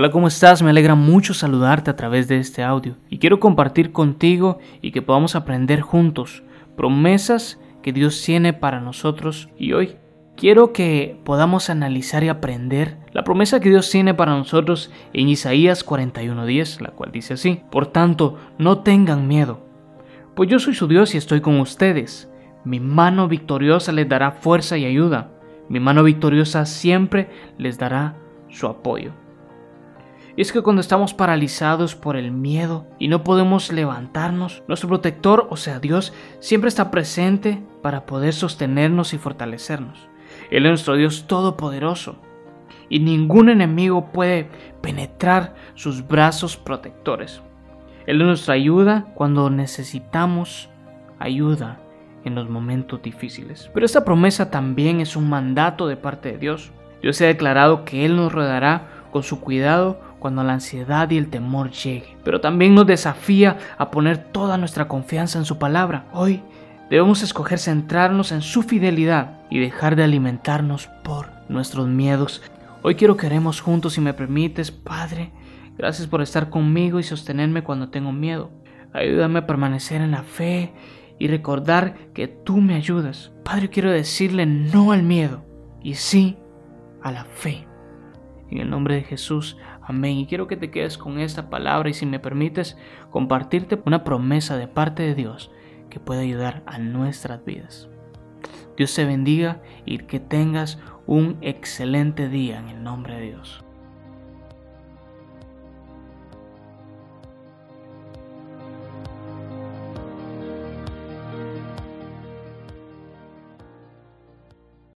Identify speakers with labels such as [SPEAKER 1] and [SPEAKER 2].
[SPEAKER 1] Hola, ¿cómo estás? Me alegra mucho saludarte a través de este audio y quiero compartir contigo y que podamos aprender juntos promesas que Dios tiene para nosotros y hoy quiero que podamos analizar y aprender la promesa que Dios tiene para nosotros en Isaías 41:10, la cual dice así, Por tanto, no tengan miedo, pues yo soy su Dios y estoy con ustedes. Mi mano victoriosa les dará fuerza y ayuda. Mi mano victoriosa siempre les dará su apoyo. Y es que cuando estamos paralizados por el miedo y no podemos levantarnos, nuestro protector, o sea Dios, siempre está presente para poder sostenernos y fortalecernos. Él es nuestro Dios todopoderoso y ningún enemigo puede penetrar sus brazos protectores. Él es nuestra ayuda cuando necesitamos ayuda en los momentos difíciles. Pero esta promesa también es un mandato de parte de Dios. Dios ha declarado que Él nos rodeará con su cuidado cuando la ansiedad y el temor llegue. Pero también nos desafía a poner toda nuestra confianza en su palabra. Hoy debemos escoger centrarnos en su fidelidad y dejar de alimentarnos por nuestros miedos. Hoy quiero que haremos juntos, si me permites, Padre. Gracias por estar conmigo y sostenerme cuando tengo miedo. Ayúdame a permanecer en la fe y recordar que tú me ayudas. Padre, quiero decirle no al miedo y sí a la fe. En el nombre de Jesús, amén. Y quiero que te quedes con esta palabra y si me permites compartirte una promesa de parte de Dios que puede ayudar a nuestras vidas. Dios te bendiga y que tengas un excelente día en el nombre de Dios.